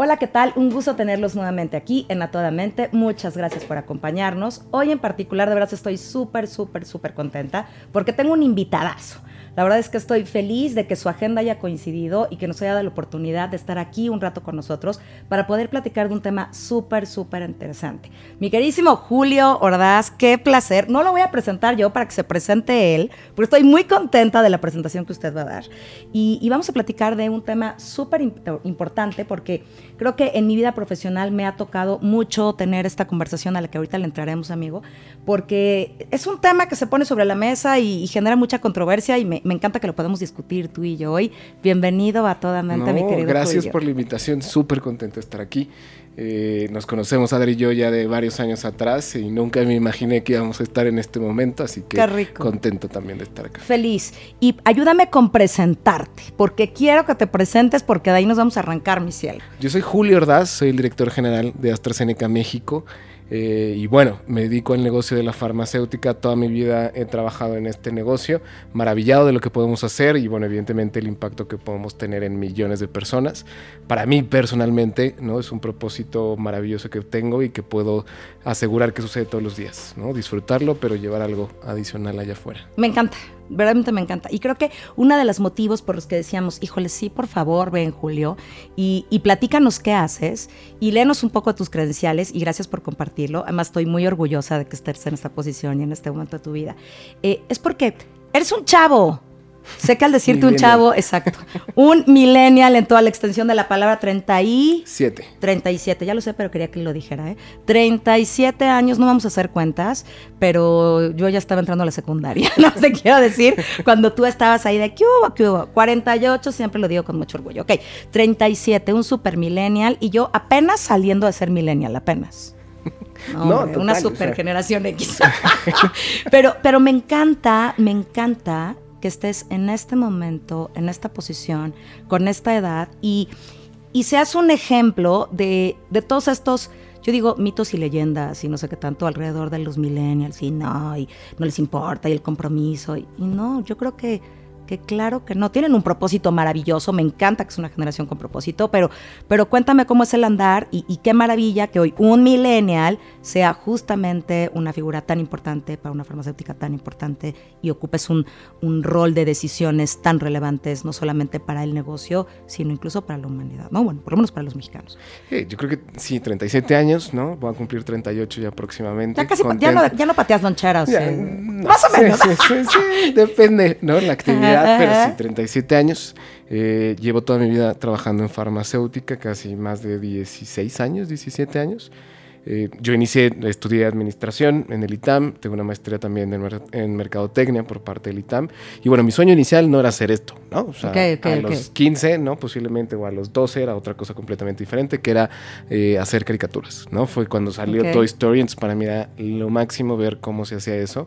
Hola, ¿qué tal? Un gusto tenerlos nuevamente aquí en A Toda Mente. Muchas gracias por acompañarnos. Hoy en particular, de verdad, estoy súper, súper, súper contenta porque tengo un invitadazo. La verdad es que estoy feliz de que su agenda haya coincidido y que nos haya dado la oportunidad de estar aquí un rato con nosotros para poder platicar de un tema súper, súper interesante. Mi queridísimo Julio Ordaz, qué placer. No lo voy a presentar yo para que se presente él, porque estoy muy contenta de la presentación que usted va a dar. Y, y vamos a platicar de un tema súper importante porque creo que en mi vida profesional me ha tocado mucho tener esta conversación a la que ahorita le entraremos, amigo, porque es un tema que se pone sobre la mesa y, y genera mucha controversia y me, me encanta que lo podamos discutir tú y yo hoy. Bienvenido a toda mente, No, mi querido gracias por la invitación, súper contento de estar aquí. Eh, nos conocemos, Adri y yo, ya de varios años atrás y nunca me imaginé que íbamos a estar en este momento, así que Qué rico. contento también de estar acá. Feliz. Y ayúdame con presentarte, porque quiero que te presentes porque de ahí nos vamos a arrancar, mi cielo. Yo soy Julio Ordaz, soy el director general de AstraZeneca México. Eh, y bueno, me dedico al negocio de la farmacéutica. Toda mi vida he trabajado en este negocio, maravillado de lo que podemos hacer y bueno, evidentemente el impacto que podemos tener en millones de personas. Para mí personalmente, ¿no? Es un propósito maravilloso que tengo y que puedo asegurar que sucede todos los días, ¿no? Disfrutarlo, pero llevar algo adicional allá afuera. Me encanta, verdaderamente me encanta. Y creo que uno de los motivos por los que decíamos, híjole, sí, por favor, ven, Julio, y, y platícanos qué haces y léenos un poco tus credenciales y gracias por compartirlo. Además, estoy muy orgullosa de que estés en esta posición y en este momento de tu vida. Eh, es porque eres un chavo. Sé que al decirte un chavo, exacto, un millennial en toda la extensión de la palabra 30 y... Siete. 37, ya lo sé, pero quería que lo dijera, ¿eh? 37 años, no vamos a hacer cuentas, pero yo ya estaba entrando a la secundaria, no te quiero decir, cuando tú estabas ahí de, ¿qué hubo, qué hubo? 48, siempre lo digo con mucho orgullo, ok, 37, un super millennial, y yo apenas saliendo de ser millennial, apenas. No, No, hombre, total, una o super sea. generación X. pero, pero me encanta, me encanta que estés en este momento, en esta posición, con esta edad y, y seas un ejemplo de, de todos estos, yo digo, mitos y leyendas y no sé qué tanto alrededor de los millennials y no, y no les importa y el compromiso. Y, y no, yo creo que, que claro que no. Tienen un propósito maravilloso, me encanta que es una generación con propósito, pero, pero cuéntame cómo es el andar y, y qué maravilla que hoy un millennial sea justamente una figura tan importante para una farmacéutica tan importante y ocupes un, un rol de decisiones tan relevantes, no solamente para el negocio, sino incluso para la humanidad, ¿no? Bueno, por lo menos para los mexicanos. Yo creo que sí, 37 años, ¿no? Voy a cumplir 38 ya próximamente. Ya casi, ya no, ya no pateas loncheras. Ya, eh. no, Más o menos. Sí, sí, sí, depende, ¿no? La actividad, pero Ajá. sí, 37 años. Eh, llevo toda mi vida trabajando en farmacéutica, casi más de 16 años, 17 años. Eh, yo inicié, estudié administración en el ITAM, tengo una maestría también en, mer- en mercadotecnia por parte del ITAM. Y bueno, mi sueño inicial no era hacer esto, ¿no? O sea, Ok, ok, a ok. los 15, ¿no? Posiblemente, o a los 12 era otra cosa completamente diferente, que era eh, hacer caricaturas, ¿no? Fue cuando salió. Toy Story, entonces para mí era lo máximo ver cómo se hacía eso.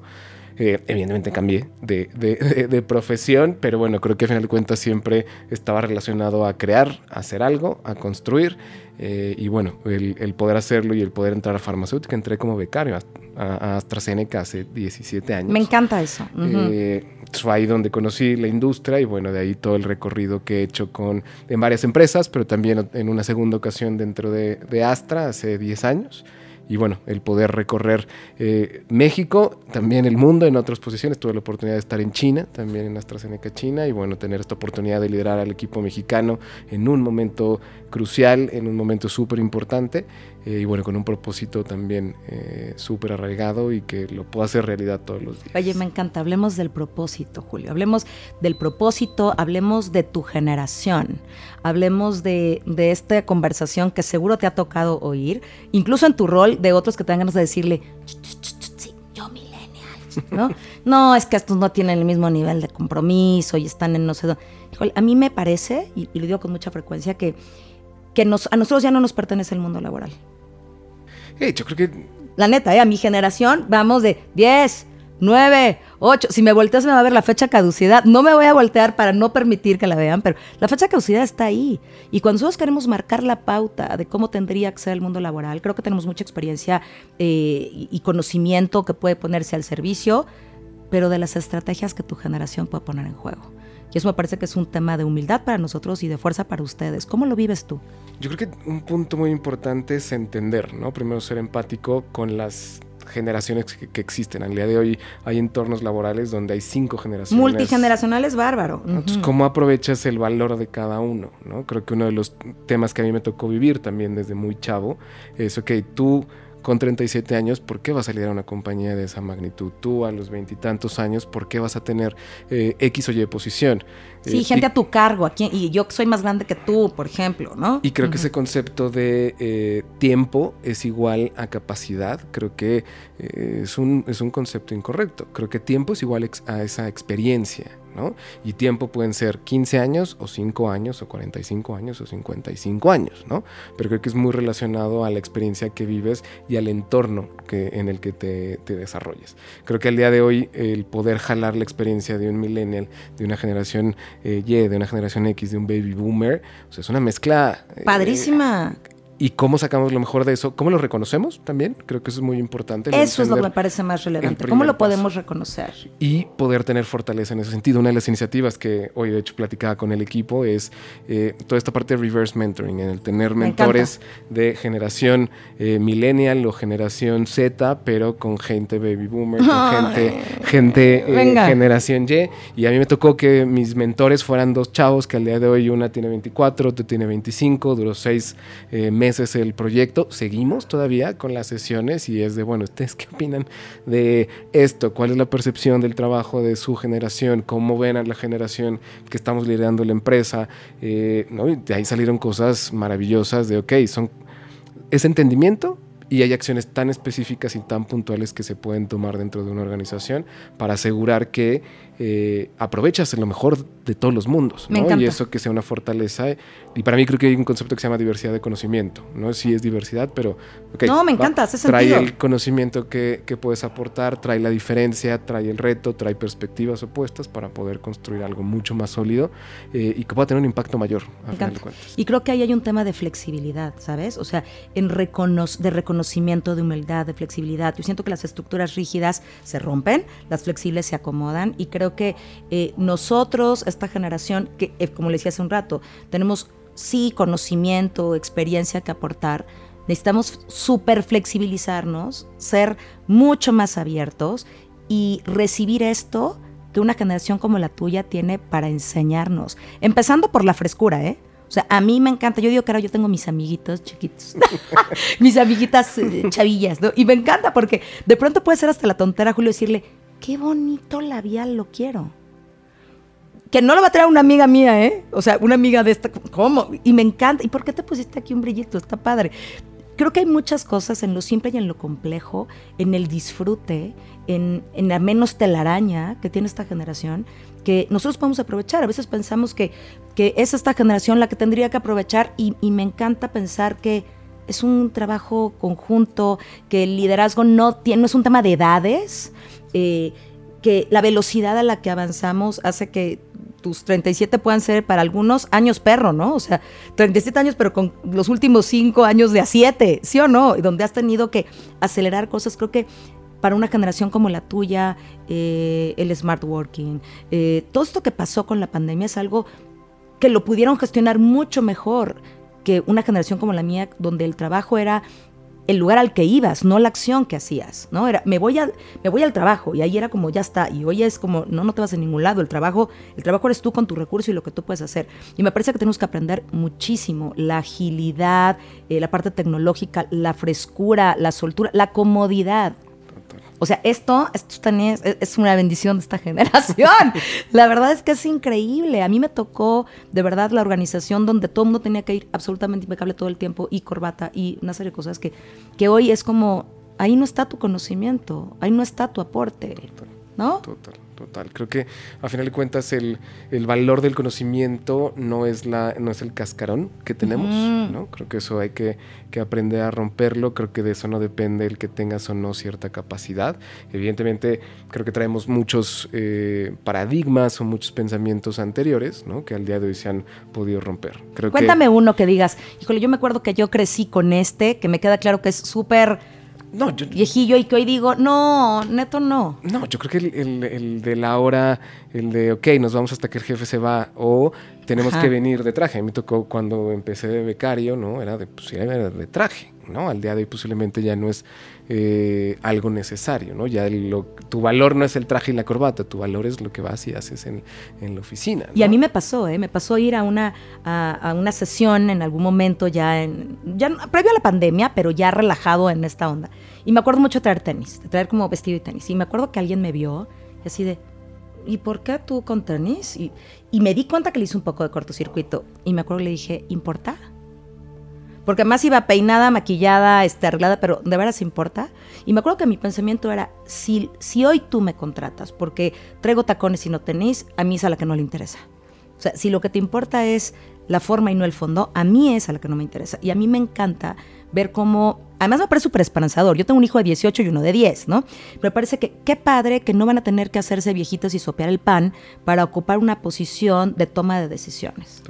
Eh, evidentemente cambié de, de- de- de profesión, pero bueno, creo que a final de cuentas siempre estaba relacionado a crear, a hacer algo, a construir. eh, y bueno, el, el poder hacerlo y el poder entrar a farmacéutica, entré como becario a, a AstraZeneca hace 17 años. Me encanta eso. Eh, fue ahí donde conocí la industria y bueno, de ahí todo el recorrido que he hecho con, en varias empresas, pero también en una segunda ocasión dentro de, de Astra hace 10 años. Y bueno, el poder recorrer eh, México, también el mundo en otras posiciones. Tuve la oportunidad de estar en China, también en AstraZeneca China, y bueno, tener esta oportunidad de liderar al equipo mexicano en un momento crucial, en un momento súper importante, eh, y bueno, con un propósito también eh, súper arraigado y que lo puedo hacer realidad todos los días. Oye, me encanta. Hablemos del propósito, Julio. Hablemos del propósito, hablemos de tu generación, hablemos de, de esta conversación que seguro te ha tocado oír, incluso en tu rol de otros que tengan ganas de decirle, "Ch, ch, ch, ch, sí, yo millennial, ¿no? No, es que estos no tienen el mismo nivel de compromiso y están en no sé dónde. Híjole, a mí me parece, y, y lo digo con mucha frecuencia, que, que nos, a nosotros ya no nos pertenece el mundo laboral. Eh, yo creo que La neta, ¿eh? a mi generación vamos de 10, nueve, ocho. Si me volteas me va a ver la fecha caducidad. No me voy a voltear para no permitir que la vean, pero la fecha caducidad está ahí. Y cuando nosotros queremos marcar la pauta de cómo tendría que ser el mundo laboral, creo que tenemos mucha experiencia eh, y conocimiento que puede ponerse al servicio, pero de las estrategias que tu generación puede poner en juego. Y eso me parece que es un tema de humildad para nosotros y de fuerza para ustedes. ¿Cómo lo vives tú? Yo creo que un punto muy importante es entender, ¿no? Primero ser empático con las generaciones que, existen. Al día de hoy hay entornos laborales donde hay cinco generaciones. Multigeneracional es bárbaro. Entonces, ¿cómo aprovechas el valor de cada uno? ¿no? Creo que uno de los temas que a mí me tocó vivir también desde muy chavo es, ok, tú con 37 años, ¿por qué vas a salir a una compañía de esa magnitud? Tú a los veintitantos años, ¿por qué vas a tener eh, X o Y posición? Sí, Eh, gente y- a tu cargo, aquí, y yo soy más grande que tú, por ejemplo, ¿no? Y creo que ese concepto de eh, tiempo es igual a capacidad. Creo que eh, es, un, es un concepto incorrecto. Creo que tiempo es igual a esa experiencia, ¿no? Y tiempo pueden ser 15 años o 5 años o 45 años o 55 años, ¿no? Pero creo que es muy relacionado a la experiencia que vives y al entorno que, en el que te, te desarrolles. Creo que al día de hoy el poder jalar la experiencia de un millennial, de una generación eh, Y, de una generación X, de un baby boomer, o sea, es una mezcla eh, Padrísima. Y cómo sacamos lo mejor de eso, cómo lo reconocemos también, creo que eso es muy importante. Eso es lo que me parece más relevante. el ¿Cómo lo primer paso. podemos reconocer? Y poder tener fortaleza en ese sentido. Una de las iniciativas que hoy de hecho platicaba con el equipo es eh, toda esta parte de reverse mentoring, en el tener Me mentores de generación eh, millennial o generación Z, pero con gente baby boomer, con Ay. gente, gente eh, Venga. generación Y. Y a mí me tocó que mis mentores fueran dos chavos, que al día de hoy una tiene 24, otra tiene 25, duró seis eh, meses el proyecto. Seguimos todavía con las sesiones y es de, bueno, ¿ustedes qué opinan de esto? ¿Cuál es la percepción del trabajo de su generación? ¿Cómo ven a la generación que estamos liderando la empresa? Eh, de ahí salieron cosas maravillosas de, ok, son ese entendimiento y hay acciones tan específicas y tan puntuales que se pueden tomar dentro de una organización para asegurar que eh, aprovechas lo mejor de todos los mundos. Y eso que sea una fortaleza. Y para mí creo que hay un concepto que se llama diversidad de conocimiento, ¿no? Sí es diversidad, pero... ok, No, me va, encanta, hace Trae sentido. el conocimiento que, que puedes aportar, trae la diferencia, trae el reto, trae perspectivas opuestas para poder construir algo mucho más sólido eh, y que pueda tener un impacto mayor, a Me final de encanta. cuentas. Y creo que ahí hay un tema de flexibilidad, ¿sabes? O sea, en recono- de reconocimiento, de humildad, de flexibilidad. Yo siento que las estructuras rígidas se rompen, las flexibles se acomodan y creo que eh, nosotros, esta generación, que eh, como le decía hace un rato, tenemos sí conocimiento, experiencia que aportar. Necesitamos súper flexibilizarnos, ser mucho más abiertos y recibir esto que una generación como la tuya tiene para enseñarnos. Empezando por la frescura, ¿eh? O sea, a mí me encanta. Yo digo ahora yo tengo mis amiguitos chiquitos, mis amiguitas eh, chavillas, ¿no? Y me encanta porque de pronto puede ser hasta la tontera, Julio, decirle, qué bonito labial lo quiero. Que no lo va a traer una amiga mía, ¿eh? O sea, una amiga de esta, ¿cómo? Y me encanta. ¿Y por qué te pusiste aquí un brillito? Está padre. Creo que hay muchas cosas en lo simple y en lo complejo, en el disfrute, en, en la menos telaraña que tiene esta generación, que nosotros podemos aprovechar. A veces pensamos que, que es esta generación la que tendría que aprovechar y, y me encanta pensar que es un trabajo conjunto, que el liderazgo no, tiene, no es un tema de edades, eh, que la velocidad a la que avanzamos hace que tus 37 puedan ser para algunos años perro, ¿no? O sea, 37 años, pero con los últimos 5 años de a 7, ¿sí o no? Donde has tenido que acelerar cosas, creo que para una generación como la tuya, eh, el smart working, eh, todo esto que pasó con la pandemia es algo que lo pudieron gestionar mucho mejor que una generación como la mía, donde el trabajo era el lugar al que ibas, no la acción que hacías, ¿no? Era, me voy, al, me voy al trabajo y ahí era como, ya está, y hoy es como, no, no te vas a ningún lado, el trabajo, el trabajo eres tú con tu recurso y lo que tú puedes hacer. Y me parece que tenemos que aprender muchísimo, la agilidad, eh, la parte tecnológica, la frescura, la soltura, la comodidad. O sea, esto, esto también es, es, una bendición de esta generación. La verdad es que es increíble. A mí me tocó, de verdad, la organización donde todo el mundo tenía que ir absolutamente impecable todo el tiempo y corbata y una serie de cosas que, que hoy es como, ahí no está tu conocimiento, ahí no está tu aporte, Total, ¿no? Total, total. Creo que a final de cuentas el, el, valor del conocimiento no es, la, no es el cascarón que tenemos, ¿no? Creo que eso hay que, que, aprender a romperlo, creo que de eso no depende el que tengas o no cierta capacidad. Evidentemente creo que traemos muchos eh, paradigmas o muchos pensamientos anteriores, ¿no? Que al día de hoy se han podido romper. Creo Cuéntame uno que digas, híjole, yo me acuerdo que yo crecí con este, que me queda claro que es súper no, yo, viejillo y que hoy digo, no, neto no. No, yo creo que el, el, de la hora, el de, ok, nos vamos hasta que el jefe se va, o tenemos que venir de traje. A mí me tocó cuando empecé de becario, ¿no? Era de, pues, era de traje, ¿no? Al día de hoy posiblemente ya no es eh, algo necesario, ¿no? Ya tu valor no es el traje y la corbata, tu valor es lo que vas y haces en, en la oficina. Y a mí me pasó, ¿eh? Me pasó ir a una, a, una sesión en algún momento ya, en, ya previo a la pandemia, pero ya relajado en esta onda. Y me acuerdo mucho de traer tenis, de traer como vestido y tenis. Y me acuerdo que alguien me vio y así de, ¿y por qué tú con tenis? Y, y me di cuenta que le hice un poco de cortocircuito. Y me acuerdo que le dije, ¿importa? Porque además iba peinada, maquillada, este, arreglada, pero ¿de veras importa? Y me acuerdo que mi pensamiento era, si, si hoy tú me contratas porque traigo tacones y no tenis, a mí es a la que no le interesa. O sea, si lo que te importa es la forma y no el fondo, a mí es a la que no me interesa. Y a mí me encanta ver cómo, además me parece súper esperanzador, yo tengo un hijo de 18 y uno de 10, ¿no? Pero me parece que qué padre que no van a tener que hacerse viejitos y sopear el pan para ocupar una posición de toma de decisiones.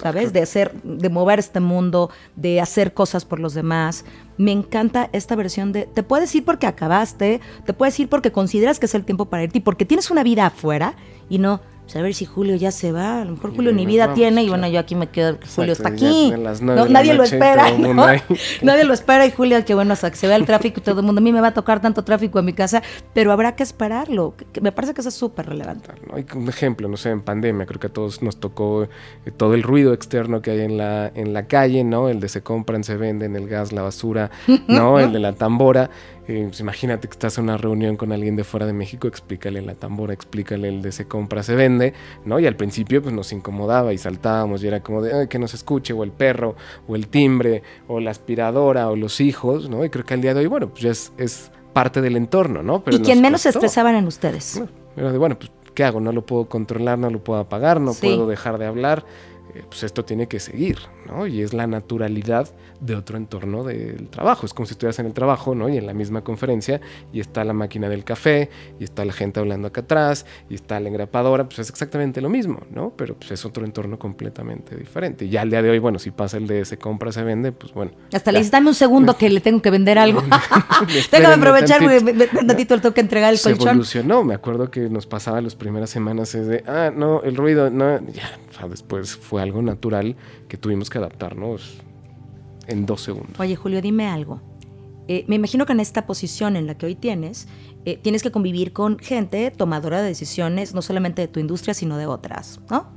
¿Sabes? De hacer, de mover este mundo, de hacer cosas por los demás. Me encanta esta versión de, te puedes ir porque acabaste, te puedes ir porque consideras que es el tiempo para irte y porque tienes una vida afuera y no, pues, a ver si Julio ya se va, a lo mejor Julio ni vida tiene y bueno, yo aquí me quedo, Julio está aquí. nadie lo espera, nadie lo espera y Julio, que bueno, hasta que se vea el tráfico y todo el mundo, a mí me va a tocar tanto tráfico en mi casa, pero habrá que esperarlo. me parece que eso es súper relevante. Hay un ejemplo, no sé, en pandemia, creo que a todos nos tocó eh, todo el ruido externo que hay en la, en la calle, ¿no? El de se compran, se venden, el gas, la basura, ¿no? el de la tambora. Eh, pues imagínate que estás en una reunión con alguien de fuera de México, explícale la tambora, explícale el de se compra, se vende, ¿no? Y al principio pues nos incomodaba y saltábamos y era como de que nos escuche, o el perro, o el timbre, o la aspiradora, o los hijos, ¿no? Y creo que al día de hoy, bueno, pues ya es, parte del entorno, ¿no? Pero ¿Y quién menos se estresaban en ustedes? Bueno, de, bueno, pues ¿qué hago? No lo puedo controlar, no lo puedo apagar, no puedo dejar de hablar. Eh, pues esto tiene que seguir, ¿no? Y es la naturalidad de otro entorno del trabajo. Es como si estuvieras en el trabajo, ¿no? Y en la misma conferencia, y está la máquina del café, y está la gente hablando acá atrás, y está la engrapadora, pues es exactamente lo mismo, ¿no? Pero pues es otro entorno completamente diferente. Y ya al día de hoy, bueno, si pasa el de se compra, se vende, pues bueno. Hasta le dices, dame un segundo que le tengo que vender algo. Déjame aprovechar, un ratito le tengo que entregar el se colchón. evolucionó, me acuerdo que nos pasaba las primeras semanas es de, ah, no, el ruido, no, ya, después fue algo natural que tuvimos que adaptarnos en dos segundos. Oye, Julio, dime algo. Eh, me imagino que en esta posición en la que hoy tienes, eh, tienes que convivir con gente tomadora de decisiones, no solamente de tu industria, sino de otras, ¿no?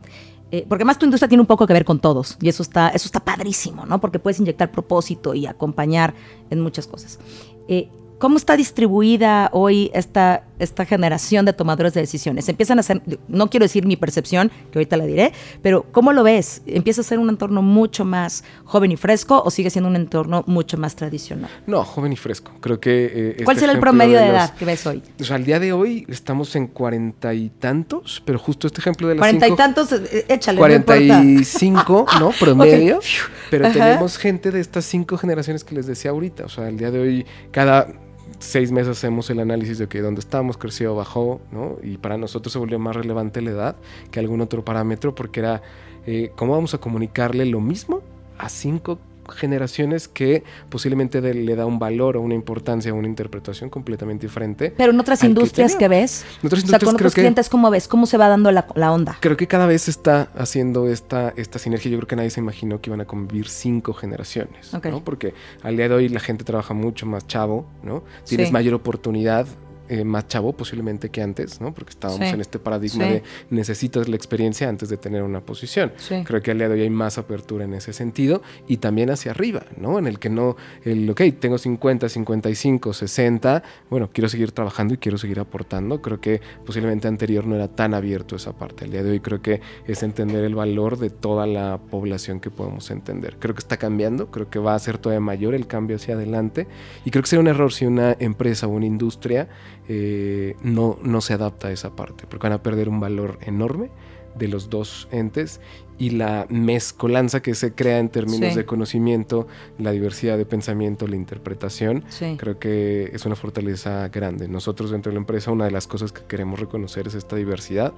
Eh, porque más tu industria tiene un poco que ver con todos y eso está, eso está padrísimo, ¿no? Porque puedes inyectar propósito y acompañar en muchas cosas. ¿Cómo está distribuida hoy esta, esta generación de tomadores de decisiones? Empiezan a ser, no quiero decir mi percepción, que ahorita la diré, pero ¿cómo lo ves? ¿Empieza a ser un entorno mucho más joven y fresco o sigue siendo un entorno mucho más tradicional? No, joven y fresco. Creo que... Eh, este ¿Cuál será el promedio de, edad que ves hoy? O sea, al día de hoy estamos en cuarenta y tantos, pero justo este ejemplo de las Cuarenta y tantos, eh, échale, Cuarenta y cinco, ¿no? Promedio. Pero tenemos gente de estas cinco generaciones que les decía ahorita. O sea, al día de hoy, cada seis meses hacemos el análisis de que dónde estamos, creció, bajó, ¿no? Y para nosotros se volvió más relevante la edad que algún otro parámetro porque era eh, cómo vamos a comunicarle lo mismo a cinco generaciones que posiblemente le da un valor o una importancia o una interpretación completamente diferente. Pero en otras industrias que, ves, en otras industrias, o sea, con otros clientes, ¿cómo ves? ¿Cómo se va dando la, onda? Creo que cada vez está haciendo esta, esta sinergia. Yo creo que nadie se imaginó que iban a convivir cinco generaciones, ¿no? Porque al día de hoy la gente trabaja mucho más chavo, ¿no? Tienes mayor oportunidad eh, más chavo posiblemente que antes, ¿no? Porque estábamos en este paradigma de necesitas la experiencia antes de tener una posición. Creo que al día de hoy hay más apertura en ese sentido y también hacia arriba, ¿no? En el que no, el, ok, tengo 50, 55, 60, bueno, quiero seguir trabajando y quiero seguir aportando. Creo que posiblemente anterior no era tan abierto esa parte. Al día de hoy creo que es entender el valor de toda la población que podemos entender. Creo que está cambiando, creo que va a ser todavía mayor el cambio hacia adelante y creo que sería un error si una empresa o una industria eh, no, no se adapta a esa parte, porque van a perder un valor enorme de los dos entes y la mezcolanza que se crea en términos Sí. de conocimiento, la diversidad de pensamiento, la interpretación, Sí. creo que es una fortaleza grande. Nosotros dentro de la empresa una de las cosas que queremos reconocer es esta diversidad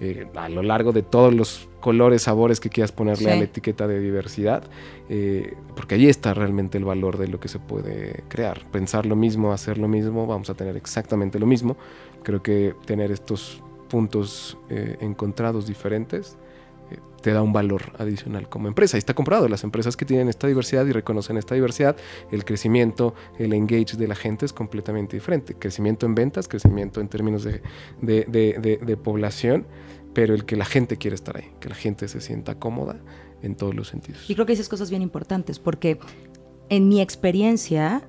eh, a lo largo de todos los colores, sabores que quieras ponerle Sí. a la etiqueta de diversidad, eh, porque ahí está realmente el valor de lo que se puede crear. Pensar lo mismo, hacer lo mismo, vamos a tener exactamente lo mismo. Creo que tener estos puntos eh, encontrados diferentes eh, te da un valor adicional como empresa. Y está comprobado, las empresas que tienen esta diversidad y reconocen esta diversidad, el crecimiento, el engage de la gente es completamente diferente. Crecimiento en ventas, crecimiento en términos de, de- de- de- población, pero el que la gente quiere estar ahí, que la gente se sienta cómoda en todos los sentidos. Y creo que dices cosas bien importantes, porque en mi experiencia,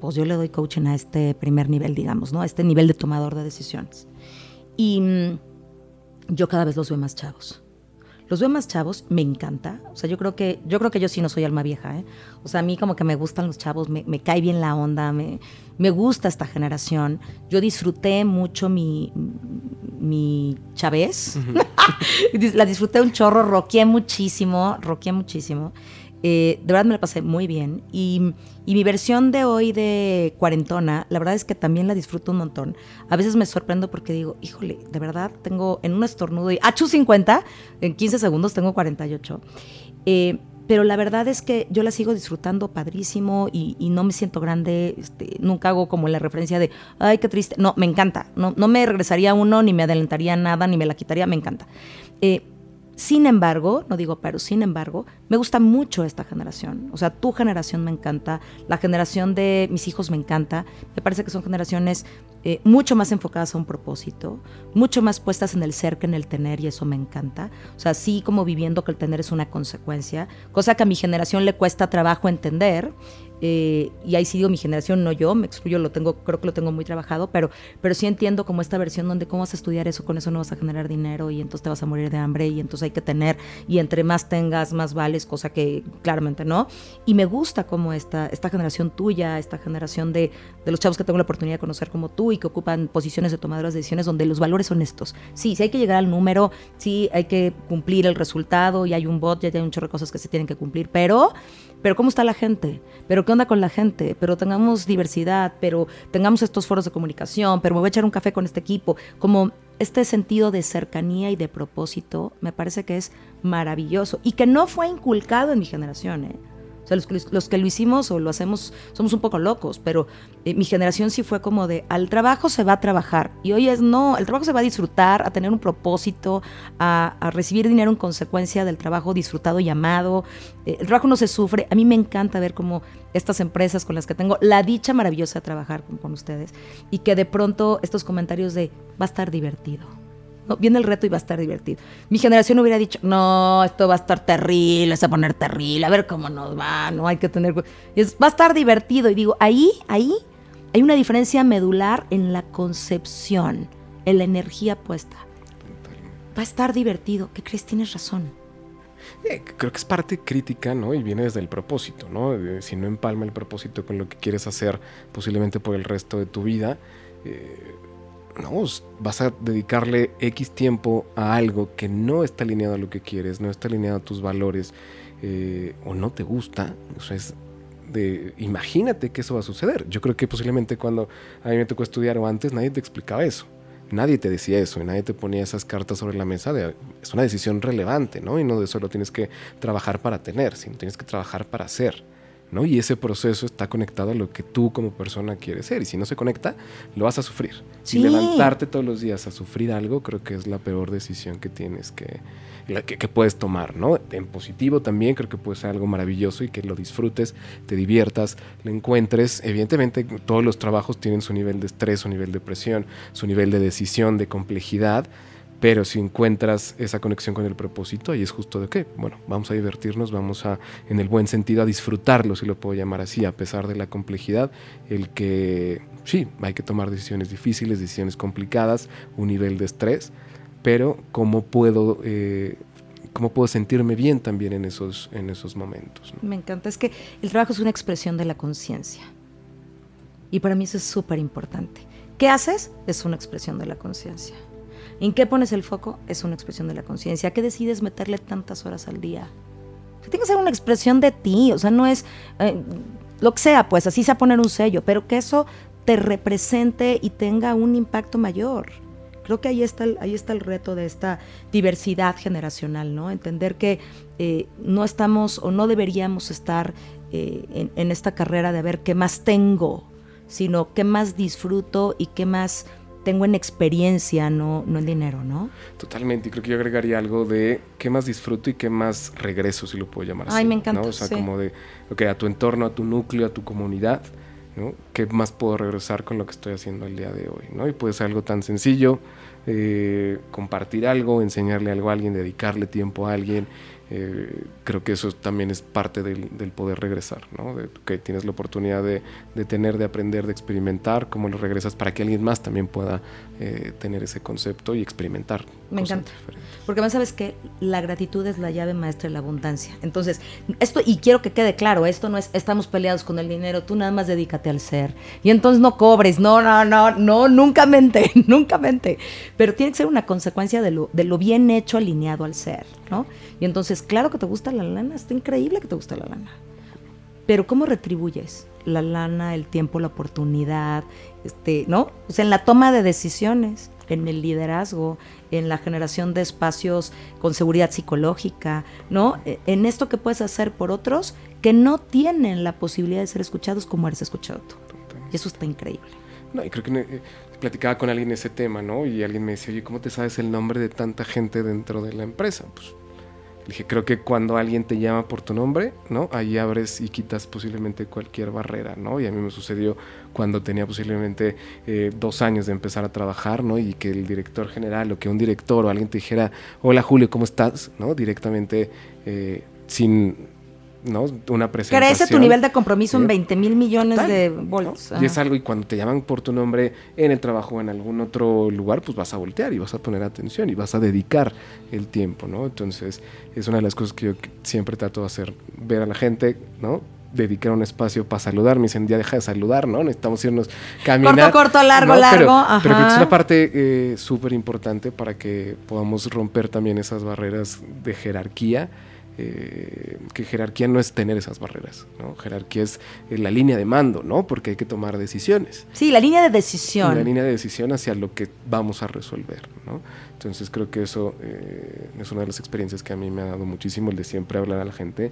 pues yo le doy coaching a este primer nivel, digamos, ¿no? A este nivel de tomador de decisiones. Y mm, yo cada vez los veo más chavos. Los veo más chavos, me encanta. O sea, yo creo que yo creo que yo sí no soy alma vieja, ¿eh? O sea, a mí como que me gustan los chavos, me, me cae bien la onda, me, me gusta esta generación. Yo disfruté mucho mi, mi chavez. La disfruté un chorro, roqué muchísimo, roqué muchísimo. Eh, de verdad me la pasé muy bien. Y, y mi versión de hoy de cuarentona, la verdad es que también la disfruto un montón. A veces me sorprendo porque digo, híjole, de verdad tengo en un estornudo y ¡achú 50! En 15 segundos tengo 48. Eh, pero la verdad es que yo la sigo disfrutando padrísimo y, y no me siento grande. Este, nunca hago como la referencia de, ay, qué triste. No, me encanta. No, no me regresaría uno, ni me adelantaría nada, ni me la quitaría. Me encanta. Eh, sin embargo, no digo pero, sin embargo, me gusta mucho esta generación. O sea, tu generación me encanta, la generación de mis hijos me encanta. Me parece que son generaciones eh, mucho más enfocadas a un propósito, mucho más puestas en el ser que en el tener y eso me encanta. O sea, sí como viviendo que el tener es una consecuencia, cosa que a mi generación le cuesta trabajo entender. Eh, y ahí sí digo mi generación, no yo, me excluyo, lo tengo, creo que lo tengo muy trabajado, pero, pero sí entiendo como esta versión donde cómo vas a estudiar eso, con eso no vas a generar dinero y entonces te vas a morir de hambre y entonces hay que tener, y entre más tengas, más vales, cosa que claramente no. Y me gusta como esta, esta generación tuya, esta generación de, de los chavos que tengo la oportunidad de conocer como tú y que ocupan posiciones de tomadoras de decisiones donde los valores son estos. Sí, sí hay que llegar al número, sí hay que cumplir el resultado y hay un bot, ya hay un chorro de cosas que se tienen que cumplir, pero pero cómo está la gente, pero qué onda con la gente, pero tengamos diversidad, pero tengamos estos foros de comunicación, pero me voy a echar un café con este equipo, como este sentido de cercanía y de propósito, me parece que es maravilloso y que no fue inculcado en mi generación, ¿eh? O sea, los, que- los que lo hicimos o lo hacemos somos un poco locos, pero eh, mi generación sí fue como de al trabajo se va a trabajar y hoy es no, el trabajo se va a disfrutar, a tener un propósito, a, recibir dinero en consecuencia del trabajo disfrutado y amado. Eh, el trabajo no se sufre. A mí me encanta ver cómo estas empresas con las que tengo la dicha maravillosa de trabajar con ustedes y que de pronto estos comentarios de va a estar divertido. No, viene el reto y va a estar divertido. Mi generación hubiera dicho, no, esto va a estar terrible, se va a poner terrible, a ver cómo nos va, no hay que tener... cu-". Y va a estar divertido. Y digo, ahí, ahí hay una diferencia medular en la concepción, en la energía puesta. Va a estar divertido. ¿Qué crees? Tienes razón. Eh, creo que es parte crítica, ¿no? Y viene desde el propósito, ¿no? Si no empalma el propósito con lo que quieres hacer posiblemente por el resto de tu vida, eh, no, vas a dedicarle X tiempo a algo que no está alineado a lo que quieres, no está alineado a tus valores eh, o no te gusta. O sea, es de, imagínate que eso va a suceder. Yo creo que posiblemente cuando a mí me tocó estudiar o antes nadie te explicaba eso. Nadie te decía eso y nadie te ponía esas cartas sobre la mesa de es una decisión relevante, ¿no? Y no de solo tienes que trabajar para tener, sino tienes que trabajar para ser, ¿no? Y ese proceso está conectado a lo que tú como persona quieres ser y si no se conecta, lo vas a sufrir. Sí. Y levantarte todos los días a sufrir algo, creo que es la peor decisión que tienes que, que puedes tomar, ¿no? En positivo también creo que puede ser algo maravilloso y que lo disfrutes, te diviertas, lo encuentres. Evidentemente todos los trabajos tienen su nivel de estrés, su nivel de presión, su nivel de decisión, de complejidad, pero si encuentras esa conexión con el propósito, ahí es justo de que, bueno, vamos a divertirnos, vamos a, en el buen sentido, a disfrutarlo, si lo puedo llamar así, a pesar de la complejidad, el que, sí, hay que tomar decisiones difíciles, decisiones complicadas, un nivel de estrés, pero cómo puedo, eh, cómo puedo sentirme bien también en esos, en esos momentos. Me encanta. Es que el trabajo es una expresión de la conciencia. Y para mí eso es súper importante. ¿Qué haces? Es una expresión de la conciencia. ¿En qué pones el foco? Es una expresión de la conciencia. ¿Qué decides meterle tantas horas al día? tiene que ser una expresión de ti, o sea, no es eh, lo que sea, pues así se va a poner un sello, pero que eso te represente y tenga un impacto mayor. Creo que ahí está el, ahí está el reto de esta diversidad generacional, ¿no? Entender que eh, no estamos o no deberíamos estar eh, en, en esta carrera de ver qué más tengo, sino qué más disfruto y qué más tengo en experiencia, no, no en dinero, ¿no? Totalmente, y creo que yo agregaría algo de qué más disfruto y qué más regreso, si lo puedo llamar así. Ay, me encanta. O sea, como de, ok, a tu entorno, a tu núcleo, a tu comunidad, ¿no? ¿Qué más puedo regresar con lo que estoy haciendo el día de hoy, ¿no? Y puede ser algo tan sencillo, eh, compartir algo, enseñarle algo a alguien, dedicarle tiempo a alguien, eh, creo que eso también es parte del, poder regresar, ¿no? De, que tienes la oportunidad de, tener, de aprender, de experimentar, cómo lo regresas para que alguien más también pueda eh, tener ese concepto y experimentar. Me encanta. Porque además sabes que la gratitud es la llave maestra de la abundancia. Entonces, esto, y quiero que quede claro, esto no es estamos peleados con el dinero, tú nada más dedícate al ser. Y entonces no cobres, no, no, no, no, nunca mente, nunca mente. Pero tiene que ser una consecuencia de lo, de lo bien hecho alineado al ser, ¿no? Y entonces, claro que te gusta la lana, está increíble que te gusta la lana. Pero ¿cómo retribuyes la lana, el tiempo, la oportunidad, este, ¿no? O sea, en la toma de decisiones, en el liderazgo, en la generación de espacios con seguridad psicológica, ¿no? E, en esto que puedes hacer por otros que no tienen la posibilidad de ser escuchados como eres escuchado tú. Y eso está increíble. No, y creo que eh, platicaba con alguien ese tema, ¿no? Y alguien me decía, oye, ¿cómo te sabes el nombre de tanta gente dentro de la empresa? Pues Dije, creo que cuando alguien te llama por tu nombre, ¿no? Ahí abres y quitas posiblemente cualquier barrera, ¿no? Y a mí me sucedió cuando tenía posiblemente eh, dos años de empezar a trabajar, ¿no? Y que el director general o que un director o alguien te dijera, hola Julio, ¿cómo estás? ¿No? Directamente eh, sin ¿no? Una presentación. Crece tu nivel de compromiso en 20 mil millones de bolos. Y es algo, y cuando te llaman por tu nombre en el trabajo o en algún otro lugar, pues vas a voltear y vas a poner atención y vas a dedicar el tiempo, ¿no? Entonces, es una de las cosas que yo siempre trato de hacer, ver a la gente, ¿no? dedicar un espacio para saludar. Me dicen, ya deja de saludar, ¿no? Necesitamos irnos caminar. Corto, corto, largo, largo. Pero, pero, es una parte eh, súper importante para que podamos romper también esas barreras de jerarquía eh, que jerarquía no es tener esas barreras, ¿no? Jerarquía es eh, la línea de mando, ¿no? Porque hay que tomar decisiones. Sí, la línea de decisión. la línea de decisión hacia lo que vamos a resolver, ¿no? Entonces creo que eso eh, es una de las experiencias que a mí me ha dado muchísimo, el de siempre hablar a la gente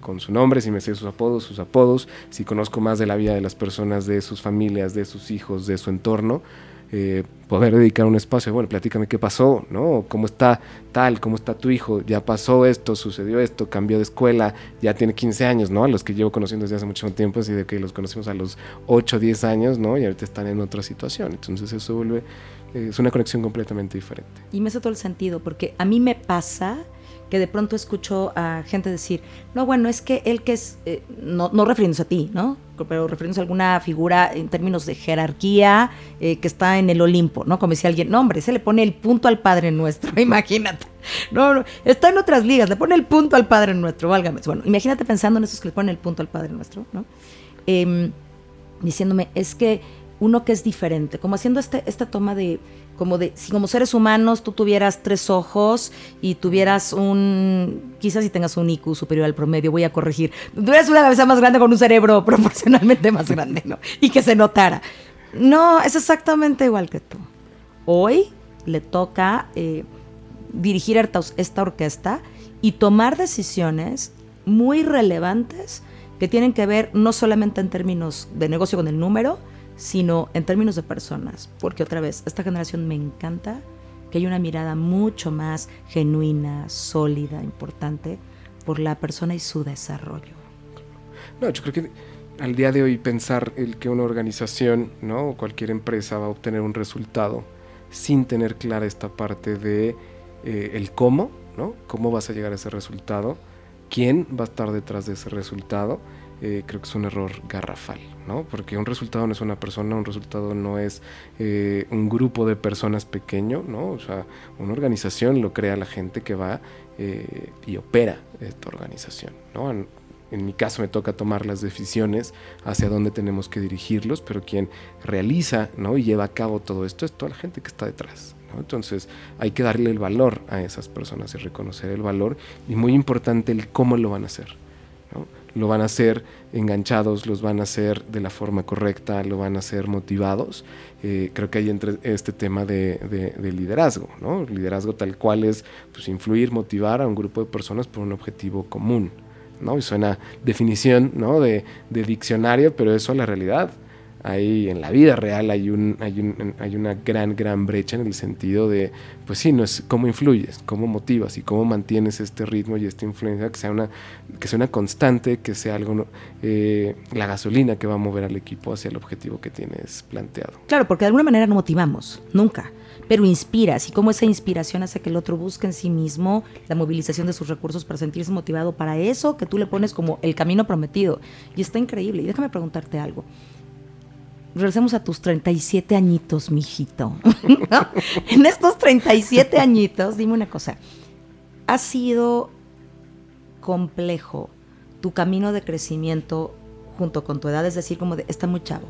con su nombre, si me sé sus apodos, sus apodos, si conozco más de la vida de las personas, de sus familias, de sus hijos, de su entorno, eh, poder dedicar un espacio, bueno, platícame qué pasó, ¿no? ¿Cómo está tal? ¿Cómo está tu hijo? Ya pasó esto, sucedió esto, cambió de escuela, ya tiene 15 años, ¿no? A los que llevo conociendo desde hace mucho tiempo, así de que los conocimos a los 8, 10 años, ¿no? Y ahorita están en otra situación. Entonces eso vuelve, eh, es una conexión completamente diferente. Y me hace todo el sentido, porque a mí me pasa que de pronto escucho a gente decir, no, bueno, es que él que es, eh, no, no refiriéndose a ti, ¿no? Pero refiriéndose a alguna figura en términos de jerarquía eh, que está en el Olimpo, ¿no? Como decía alguien, no, hombre, se le pone el punto al Padre Nuestro, imagínate. No, no, está en otras ligas, le pone el punto al Padre Nuestro, válgame. Bueno, imagínate pensando en esos que le ponen el punto al Padre Nuestro, ¿no? Em, diciéndome, es que uno que es diferente, como haciendo este, esta toma de, como de, si como seres humanos tú tuvieras tres ojos y tuvieras un, quizás si tengas un IQ superior al promedio, voy a corregir, tuvieras una cabeza más grande con un cerebro proporcionalmente más grande, ¿no? Y que se notara. No, es exactamente igual que tú. Hoy le toca eh, dirigir esta orquesta y tomar decisiones muy relevantes que tienen que ver no solamente en términos de negocio con el número, sino en términos de personas, porque otra vez, esta generación me encanta que hay una mirada mucho más genuina, sólida, importante por la persona y su desarrollo. No, yo creo que al día de hoy pensar el que una organización, ¿no? o cualquier empresa va a obtener un resultado sin tener clara esta parte de eh, el cómo, ¿no? Cómo vas a llegar a ese resultado, quién va a estar detrás de ese resultado eh, creo que es un error garrafal, ¿no? Porque un resultado no es una persona, un resultado no es eh, un grupo de personas pequeño, ¿no? O sea, una organización lo crea la gente que va eh, y opera esta organización, ¿no? en mi caso me toca tomar las decisiones hacia dónde tenemos que dirigirlos, pero quien realiza ¿no? y lleva a cabo todo esto es toda la gente que está detrás. Entonces hay que darle el valor a esas personas y reconocer el valor y muy importante el cómo lo van a hacer. Lo van a hacer enganchados, los van a hacer de la forma correcta, lo van a hacer motivados. Eh, creo que hay entre este tema de, liderazgo, ¿no? Liderazgo tal cual es pues, influir, motivar a un grupo de personas por un objetivo común. ¿no? Y suena definición ¿no? de, de diccionario, pero eso es la realidad hay en la vida real hay, un, hay, un, hay una gran, brecha en el sentido de, pues sí, no es cómo influyes, cómo motivas y cómo mantienes este ritmo y esta influencia, que sea una, que sea una constante, que sea algo, eh, la gasolina que va a mover al equipo hacia el objetivo que tienes planteado. Claro, porque de alguna manera no motivamos, nunca pero inspiras y cómo esa inspiración hace que el otro busque en sí mismo la movilización de sus recursos para sentirse motivado para eso que tú le pones como el camino prometido. Y está increíble. Y déjame preguntarte algo regresemos a tus 37 añitos, mijito. en estos 37 añitos, dime una cosa. ¿Ha sido complejo tu camino de crecimiento junto con tu edad? Es decir, como de, está muy chavo.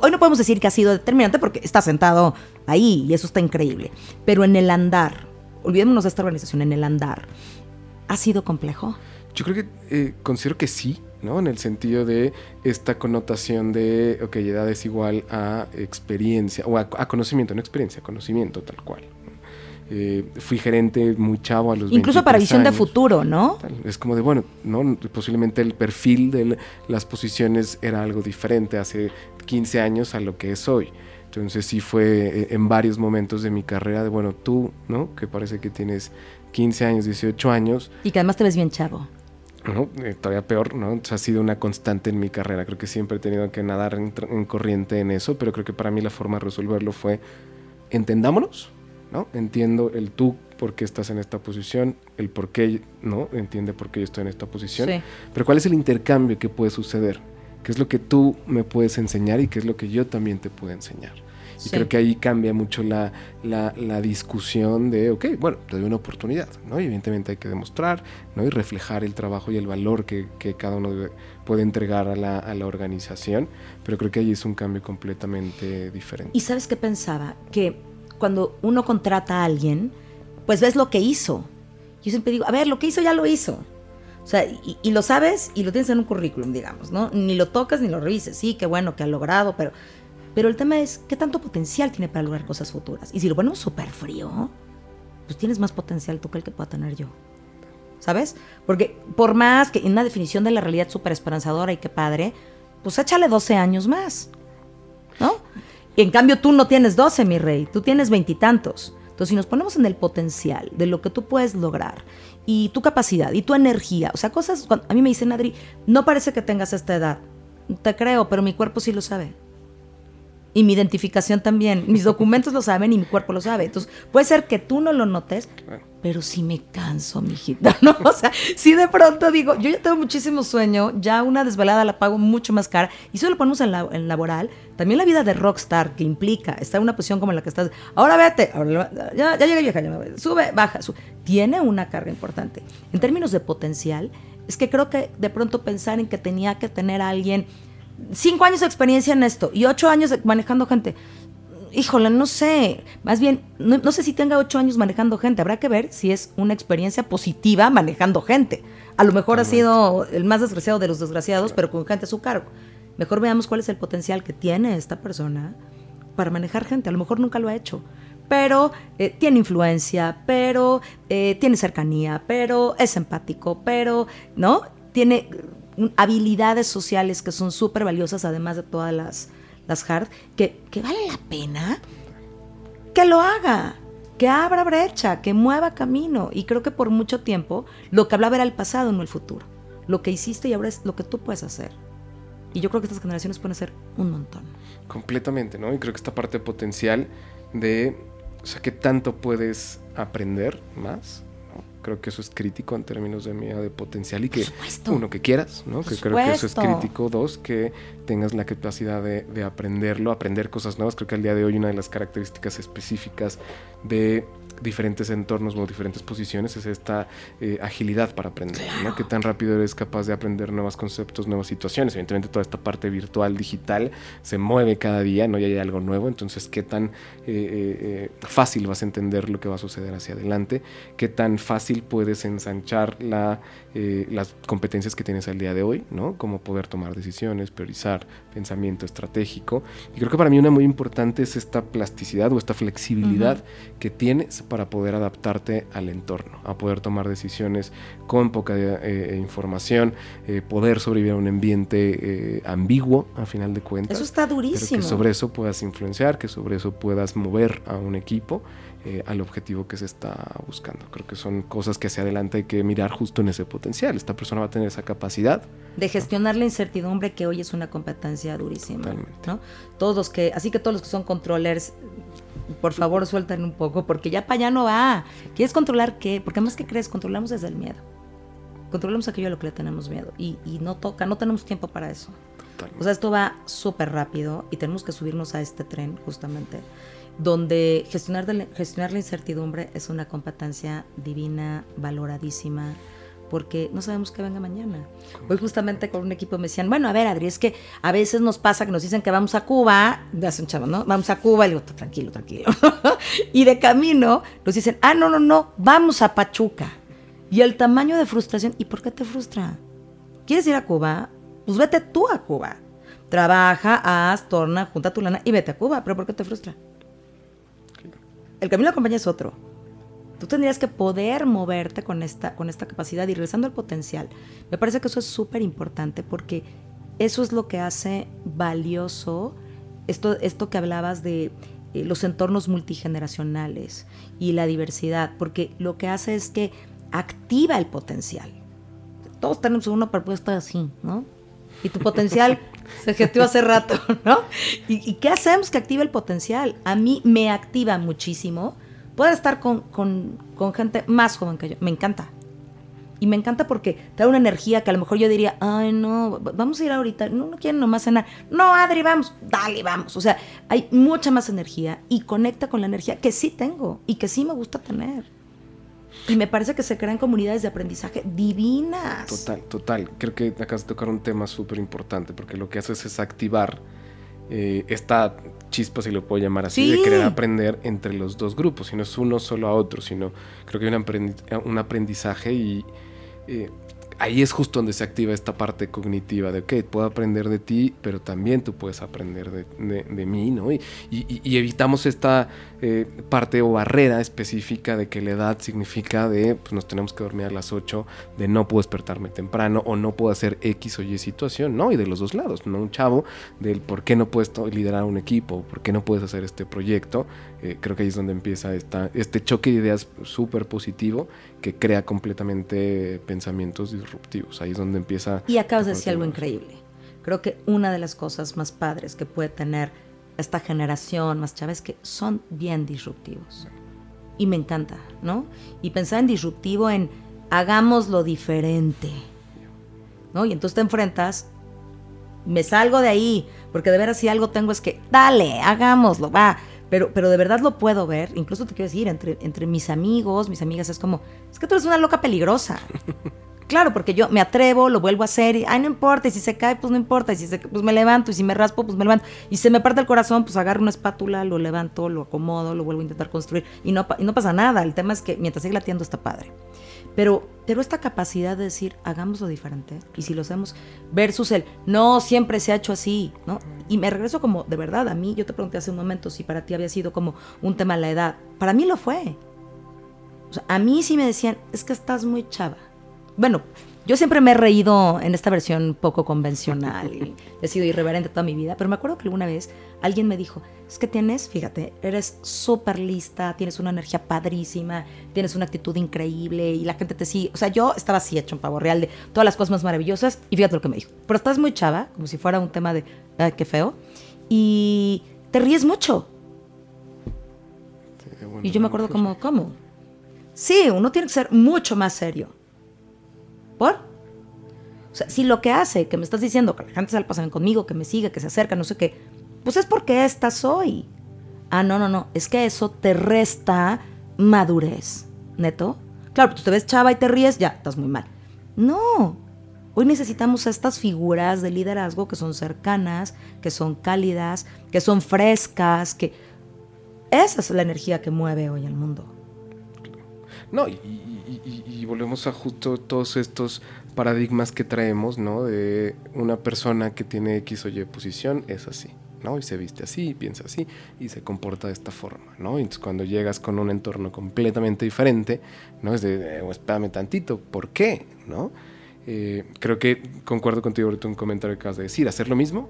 hoy no podemos decir que ha sido determinante porque está sentado ahí y eso está increíble. Pero en el andar, olvidémonos de esta organización, en el andar, ¿ha sido complejo? Yo creo que eh, considero que sí, ¿no? En el sentido de esta connotación de, ok, edad es igual a experiencia, o a, conocimiento, no experiencia, conocimiento tal cual. Eh, fui gerente muy chavo a los Incluso para visión de futuro, ¿no? Es como de, bueno, ¿no? posiblemente el perfil de las posiciones era algo diferente hace 15 años a lo que es hoy. Entonces sí fue eh, en varios momentos de mi carrera de, bueno, tú, ¿no? Que parece que tienes 15 años, 18 años. Y que además te ves bien chavo. Eh, todavía peor, ¿no? ha sido una constante en mi carrera. Creo que siempre he tenido que nadar en, corriente en eso, pero creo que para mí la forma de resolverlo fue entendámonos, ¿no? Entiendo el tú por qué estás en esta posición, el por qué, ¿no? Entiende por qué yo estoy en esta posición. Pero ¿cuál es el intercambio que puede suceder? ¿Qué es lo que tú me puedes enseñar y qué es lo que yo también te puedo enseñar? Y creo que ahí cambia mucho la, la, discusión de, ok, bueno, te doy una oportunidad, ¿no? Y evidentemente hay que demostrar, ¿no? Y reflejar el trabajo y el valor que, que cada uno puede entregar a la, a la, organización, pero creo que ahí es un cambio completamente diferente. ¿Y sabes qué pensaba? Que cuando uno contrata a alguien, pues ves lo que hizo. Yo siempre digo, a ver, lo que hizo ya lo hizo. O sea, y, y, lo sabes y lo tienes en un currículum, digamos, ¿no? Ni lo tocas ni lo revises. Sí, qué bueno que ha logrado, pero pero el tema es, ¿qué tanto potencial tiene para lograr cosas futuras? Y si lo ponemos súper frío, pues tienes más potencial tú que el que pueda tener yo. ¿Sabes? Porque por más que en una definición de la realidad súper esperanzadora y qué padre, pues échale 12 años más. ¿No? Y en cambio tú no tienes 12, mi rey, tú tienes veintitantos. Entonces, si nos ponemos en el potencial de lo que tú puedes lograr y tu capacidad y tu energía, o sea, cosas, a mí me dicen, Adri, no parece que tengas esta edad. Te creo, pero mi cuerpo sí lo sabe y mi identificación también. Mis documentos lo saben y mi cuerpo lo sabe. Entonces, puede ser que tú no lo notes, pero sí me canso, mijita, ¿no? O sea, si de pronto digo, yo ya tengo muchísimo sueño, ya una desvelada la pago mucho más cara, y eso lo ponemos en, la, en laboral, también la vida de rockstar que implica estar en una posición como la que estás, ahora vete, ya, ya llegué vieja, ya sube, baja, sube. tiene una carga importante. En términos de potencial, es que creo que de pronto pensar en que tenía que tener a alguien cinco años de experiencia en esto y ocho años manejando gente. Híjole, no sé. Más bien, no, sé si tenga ocho años manejando gente. Habrá que ver si es una experiencia positiva manejando gente. A lo mejor ha sido el más desgraciado de los desgraciados, pero con gente a su cargo. Mejor veamos cuál es el potencial que tiene esta persona para manejar gente. A lo mejor nunca lo ha hecho, pero eh, tiene influencia, pero eh, tiene cercanía, pero es empático, pero, ¿no? Tiene habilidades sociales que son súper valiosas, además de todas las, las hard, que, que vale la pena que lo haga, que abra brecha, que mueva camino. Y creo que por mucho tiempo lo que hablaba era el pasado, no el futuro. Lo que hiciste y ahora es lo que tú puedes hacer. Y yo creo que estas generaciones pueden hacer un montón. Completamente, ¿no? Y creo que esta parte potencial de, o sea, ¿qué tanto puedes aprender más? Creo que eso es crítico en términos de de potencial y que uno que quieras, ¿no? que creo que eso es crítico. Dos, que tengas la capacidad de, aprenderlo, aprender cosas nuevas. Creo que al día de hoy una de las características específicas de diferentes entornos o diferentes posiciones es esta eh, agilidad para aprender, ¿no? Qué tan rápido eres capaz de aprender nuevos conceptos, nuevas situaciones. Evidentemente toda esta parte virtual, digital, se mueve cada día, ¿no? Y hay algo nuevo, entonces qué tan eh, fácil vas a entender lo que va a suceder hacia adelante, qué tan fácil puedes ensanchar la, las competencias que tienes al día de hoy, ¿no? Como poder tomar decisiones, priorizar, pensamiento estratégico. Y creo que para mí una muy importante es esta plasticidad o esta flexibilidad que tienes para poder adaptarte al entorno, a poder tomar decisiones con poca eh, información, eh, poder sobrevivir a un ambiente eh, ambiguo a final de cuentas. Eso está durísimo. que sobre eso puedas influenciar, que sobre eso puedas mover a un equipo. al objetivo que se está buscando. Creo que son cosas que hacia adelante hay que mirar justo en ese potencial. Esta persona va a tener esa capacidad. De gestionar la incertidumbre que hoy es una competencia durísima. ¿no? Todos que, así que todos los que son controllers por favor suelten un poco, porque ya para allá no va. ¿Quieres controlar qué? Porque más que crees, controlamos desde el miedo. Controlamos aquello a lo que le tenemos miedo. Y, no toca, no tenemos tiempo para eso. O sea, esto va súper rápido y tenemos que subirnos a este tren justamente, donde gestionar, gestionar la incertidumbre es una competencia divina, valoradísima, porque no sabemos qué venga mañana. Hoy justamente con un equipo me decían, bueno, a ver, Adri, es que a veces nos pasa que nos dicen que vamos a Cuba, hace un chavo, ¿no? Vamos a Cuba, y digo, tranquilo, tranquilo. y de camino nos dicen, ah, no, no, no, vamos a Pachuca. Y el tamaño de frustración, ¿y por qué te frustra? ¿Quieres ir a Cuba? Pues vete tú a Cuba. Trabaja, haz, torna, junta tu lana y vete a Cuba. ¿Pero por qué te frustra? El camino de la compañía es otro. Tú tendrías que poder moverte con esta, con esta capacidad y regresando al potencial. Me parece que eso es súper importante porque eso es lo que hace valioso esto, esto que hablabas de eh, los entornos multigeneracionales y la diversidad, porque lo que hace es que activa el potencial. Todos tenemos una propuesta así, ¿no? Y tu potencial se gestió hace rato, ¿no? ¿Y, ¿Y, qué hacemos que active el potencial? A mí me activa muchísimo poder estar con, gente más joven que yo. Me encanta. Y me encanta porque da una energía que a lo mejor yo diría, ay, no, vamos a ir ahorita, no, no quieren nomás cenar. No, Adri, vamos, dale, vamos. O sea, hay mucha más energía y conecta con la energía que sí tengo y que sí me gusta tener. Y me parece que se crean comunidades de aprendizaje divinas. Total, total. Creo que acabas de tocar un tema súper importante porque lo que haces es activar eh, esta chispa, si lo puedo llamar así, de querer aprender entre los dos grupos, y no es uno solo a otro, sino creo que hay un, aprendizaje y eh, ahí es justo donde se activa esta parte cognitiva de, ok, puedo aprender de ti, pero también tú puedes aprender de, mí, ¿no? Y, evitamos esta eh, parte o barrera específica de que la edad significa de, pues nos tenemos que dormir a las 8, de no puedo despertarme temprano o no puedo hacer X o Y situación, ¿no? Y de los dos lados, ¿no? Un chavo del por qué no puedes liderar un equipo, por qué no puedes hacer este proyecto, eh, creo que ahí es donde empieza esta, este choque de ideas súper positivo que crea completamente pensamientos disruptivos. Ahí es donde empieza... Y acabas de decir algo increíble. Creo que una de las cosas más padres que puede tener esta generación más chávez que son bien disruptivos. Y me encanta, ¿no? Y pensar en disruptivo en hagámoslo diferente. ¿No? Y entonces te enfrentas, me salgo de ahí, porque de veras si algo tengo es que, dale, hagámoslo, va pero, pero de verdad lo puedo ver, incluso te quiero decir, entre, entre mis amigos, mis amigas, es como, es que tú eres una loca peligrosa. claro, porque yo me atrevo, lo vuelvo a hacer, y, ay, no importa, y si se cae, pues no importa, y si se pues me levanto, y si me raspo, pues me levanto, y se me parte el corazón, pues agarro una espátula, lo levanto, lo acomodo, lo vuelvo a intentar construir, y no, pasa nada, el tema es que mientras sigue latiendo está padre. Pero, pero esta capacidad de decir, hagámoslo diferente, y si lo hacemos, versus el, no, siempre se ha hecho así, ¿no? Y me regreso como, de verdad, a mí, yo te pregunté hace un momento si para ti había sido como un tema la edad. Para mí lo fue. O sea, a mí sí me decían, es que estás muy chava. Bueno, yo siempre me he reído en esta versión poco convencional y he sido irreverente toda mi vida, pero me acuerdo que alguna vez alguien me dijo, es que tienes, fíjate, eres súper lista, tienes una energía padrísima, tienes una actitud increíble y la gente te sigue. O sea, yo estaba así hecho un pavo real de todas las cosas más maravillosas y fíjate lo que me dijo. Pero estás muy chava, como si fuera un tema de, ay, qué feo, y te ríes mucho. y yo me acuerdo como, ¿cómo? Sí, uno tiene que ser mucho más serio Si lo que hace, que me estás diciendo que la gente se la conmigo, que me sigue, que se acerca, no sé qué, pues es porque esta soy. Ah, no, no, no, es que eso te resta madurez, neto. Claro, tú te ves chava y te ríes, ya, estás muy mal. No, hoy necesitamos estas figuras de liderazgo que son cercanas, que son cálidas, que son frescas, que... Esa es la energía que mueve hoy el mundo. No, y, y volvemos a justo todos estos paradigmas que traemos, ¿no? De una persona que tiene X o Y posición es así. ¿no? Y se viste así, piensa así y se comporta de esta forma, ¿no? Entonces cuando llegas con un entorno completamente diferente, ¿no? Es de, eh, espérame tantito, ¿por qué? ¿No? Eh, creo que concuerdo contigo ahorita un comentario que acabas de decir, hacer lo mismo,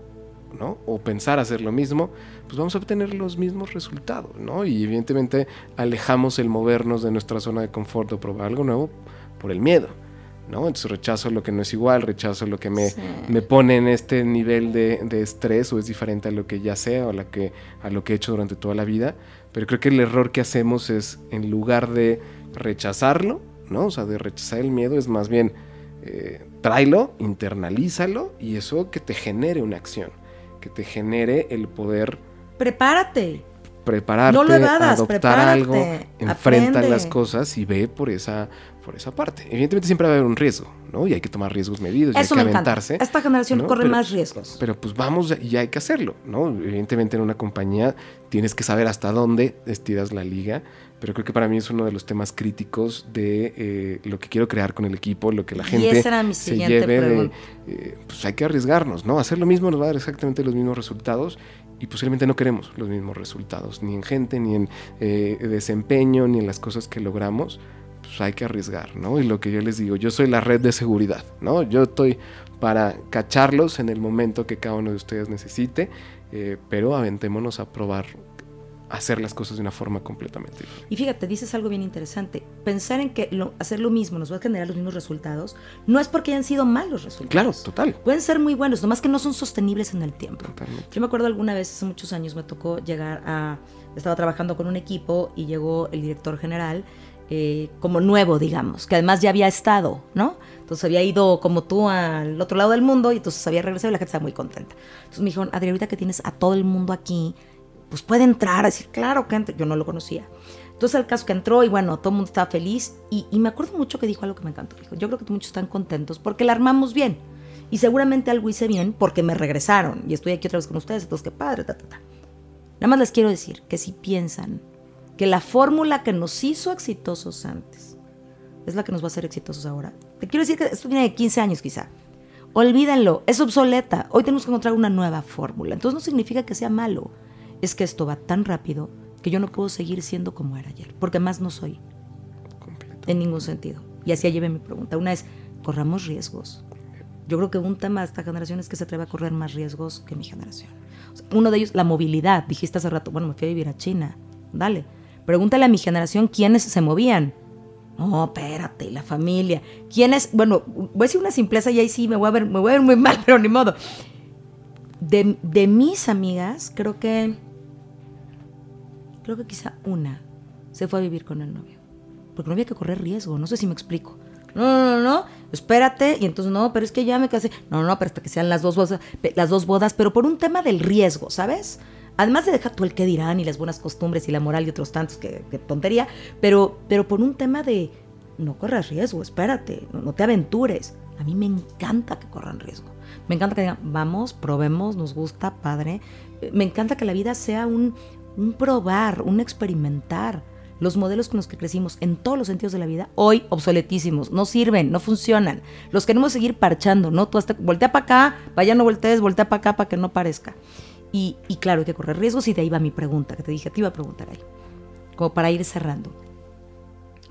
¿no? O pensar hacer lo mismo, pues vamos a obtener los mismos resultados, ¿no? Y evidentemente alejamos el movernos de nuestra zona de confort o probar algo nuevo por el miedo. ¿no? Entonces rechazo lo que no es igual, rechazo lo que me, me pone en este nivel de, de, estrés o es diferente a lo que ya sé o a, que, a lo que he hecho durante toda la vida. Pero creo que el error que hacemos es, en lugar de rechazarlo, ¿no? O sea, de rechazar el miedo, es más bien eh, tráelo, internalízalo y eso que te genere una acción, que te genere el poder... Prepárate. Prepararte, no lo adoptar algo, enfrenta las cosas y ve por esa por esa parte. Evidentemente siempre va a haber un riesgo, ¿no? Y hay que tomar riesgos medidos, y hay que aventarse. Esta generación corre más riesgos. Pero pues vamos y hay que hacerlo, ¿no? Evidentemente en una compañía tienes que saber hasta dónde estiras la liga, pero creo que para mí es uno de los temas críticos de eh, lo que quiero crear con el equipo, lo que la gente se lleve de, eh, pues hay que arriesgarnos, ¿no? Hacer lo mismo nos va a dar exactamente los mismos resultados y posiblemente no queremos los mismos resultados, ni en gente, ni en eh, desempeño, ni en las cosas que logramos pues hay que arriesgar, ¿no? Y lo que yo les digo, yo soy la red de seguridad, ¿no? Yo estoy para cacharlos en el momento que cada uno de ustedes necesite, eh, pero aventémonos a probar hacer las cosas de una forma completamente diferente. Y fíjate, dices algo bien interesante. Pensar en que hacer lo mismo nos va a generar los mismos resultados, no es porque hayan sido malos resultados. Claro, total. Pueden ser muy buenos, nomás que no son sostenibles en el tiempo. Yo me acuerdo alguna vez, hace muchos años, me tocó llegar a... Estaba trabajando con un equipo y llegó el director general eh, como nuevo, digamos, que además ya había estado, ¿no? Entonces había ido como tú al otro lado del mundo y entonces había regresado y la gente estaba muy contenta. Entonces me dijeron, Adrián, ahorita que tienes a todo el mundo aquí, pues puede entrar, a decir, claro que entre. Yo no lo conocía. Entonces el caso que entró y bueno, todo el mundo estaba feliz y, me acuerdo mucho que dijo algo que me encantó. Dijo, yo creo que muchos están contentos porque la armamos bien. Y seguramente algo hice bien porque me regresaron y estoy aquí otra vez con ustedes, entonces qué padre, ta, ta, ta. Nada más les quiero decir que si piensan que la fórmula que nos hizo exitosos antes es la que nos va a hacer exitosos ahora. Te quiero decir que esto viene de 15 años quizá. Olvídenlo, es obsoleta. Hoy tenemos que encontrar una nueva fórmula. Entonces no significa que sea malo. Es que esto va tan rápido que yo no puedo seguir siendo como era ayer, porque más no soy. En ningún sentido. Y así lleve mi pregunta. Una es, corramos riesgos. Yo creo que un tema de esta generación es que se atreve a correr más riesgos que mi generación. uno de ellos, la movilidad. Dijiste hace rato, bueno, me fui a vivir a China. Dale Pregúntale a mi generación quiénes se movían. No, espérate, la familia. ¿Quiénes? Bueno, voy a decir una simpleza y ahí sí me voy a ver, me voy a ver muy mal, pero ni modo. De, de mis amigas, creo que. Creo que quizá una se fue a vivir con el novio. Porque no había que correr riesgo, no sé si me explico. No, no, no, no, espérate. Y entonces, no, pero es que ya me casé. No, no, pero hasta que sean las dos bodas, las dos bodas, pero por un tema del riesgo, ¿sabes? Además de dejar tú el que dirán y las buenas costumbres y la moral y otros tantos que, tontería, pero, pero por un tema de no corras riesgo, espérate, no, te aventures. A mí me encanta que corran riesgo. Me encanta que digan, vamos, probemos, nos gusta, padre. Me encanta que la vida sea un, un probar, un experimentar. Los modelos con los que crecimos en todos los sentidos de la vida, hoy obsoletísimos, no sirven, no funcionan. Los queremos seguir parchando, ¿no? Tú hasta voltea para acá, vaya no voltees, voltea para acá para que no parezca. Y, claro, hay que correr riesgos y de ahí va mi pregunta, que te dije, te iba a preguntar ahí, como para ir cerrando.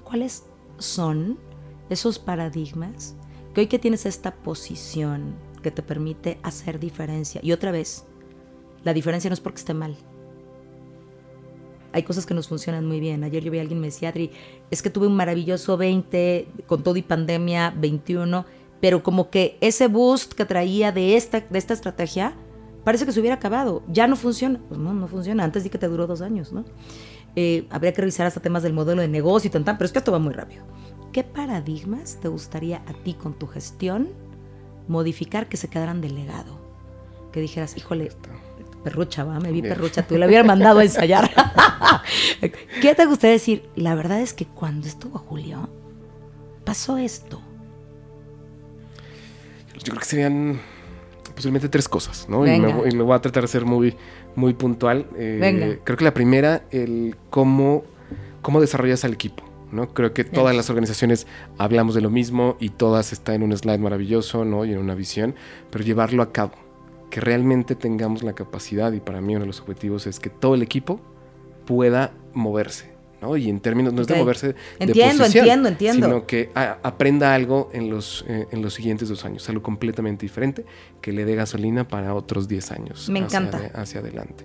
¿Cuáles son esos paradigmas que hoy que tienes esta posición que te permite hacer diferencia? Y otra vez, la diferencia no es porque esté mal. Hay cosas que nos funcionan muy bien. Ayer yo vi a alguien me decía, es que tuve un maravilloso 20 con todo y pandemia, 21, pero como que ese boost que traía de esta, de esta estrategia parece que se hubiera acabado, ya no funciona. Pues no, no funciona, antes di que te duró dos años, ¿no? Eh, habría que revisar hasta temas del modelo de negocio y tan, pero es que esto va muy rápido. ¿Qué paradigmas te gustaría a ti con tu gestión modificar que se quedaran de legado? Que dijeras, híjole, perrucha, va, me vi perrucha, tú la hubiera mandado a ensayar. ¿Qué te gustaría decir? La verdad es que cuando estuvo Julio, pasó esto. Yo creo que serían posiblemente tres cosas, ¿no? Y me, y me, voy a tratar de ser muy, muy puntual. Eh, creo que la primera, el cómo, cómo desarrollas al equipo. ¿no? Creo que todas las organizaciones hablamos de lo mismo y todas están en un slide maravilloso ¿no? y en una visión, pero llevarlo a cabo, que realmente tengamos la capacidad, y para mí uno de los objetivos es que todo el equipo pueda moverse. ¿no? Y en términos, no es de moverse entiendo, de posición, entiendo, entiendo. sino que aprenda algo en los, eh, en los siguientes dos años, algo completamente diferente, que le dé gasolina para otros 10 años. Me hacia encanta. hacia adelante.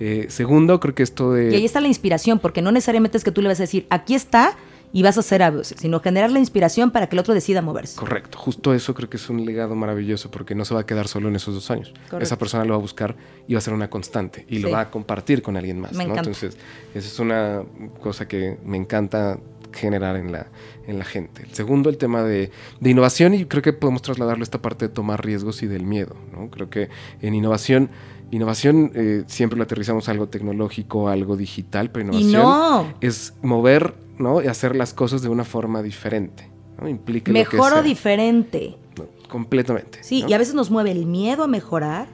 Eh, segundo, creo que esto de... Y ahí está la inspiración, porque no necesariamente es que tú le vas a decir, aquí está y vas a hacer algo, sino generar la inspiración para que el otro decida moverse. Correcto, justo eso creo que es un legado maravilloso porque no se va a quedar solo en esos dos años. Correcto. Esa persona lo va a buscar y va a ser una constante y sí. lo va a compartir con alguien más. Me ¿no? encanta. Entonces, esa es una cosa que me encanta generar en la, en la gente. El segundo, el tema de, de, innovación y creo que podemos trasladarlo a esta parte de tomar riesgos y del miedo. ¿no? Creo que en innovación Innovación eh, siempre lo aterrizamos a algo tecnológico, a algo digital, pero innovación no. es mover ¿no? y hacer las cosas de una forma diferente. ¿no? Implica Mejor o diferente. No, completamente. Sí, y a veces nos mueve el miedo a mejorar,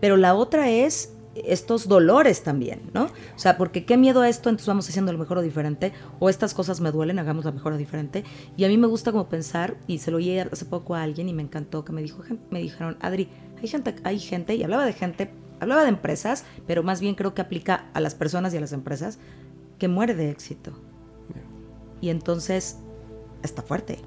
pero la otra es estos dolores también, ¿no? O sea, porque qué miedo a esto, entonces vamos haciendo lo mejor o diferente, o estas cosas me duelen, hagamos la mejor o diferente. Y a mí me gusta como pensar, y se lo oí hace poco a alguien y me encantó, que me dijo, me dijeron, Adri, hay gente, hay gente, y hablaba de gente hablaba de empresas, pero más bien creo que aplica a las personas y a las empresas, que muere de éxito. Yeah. Y entonces está fuerte.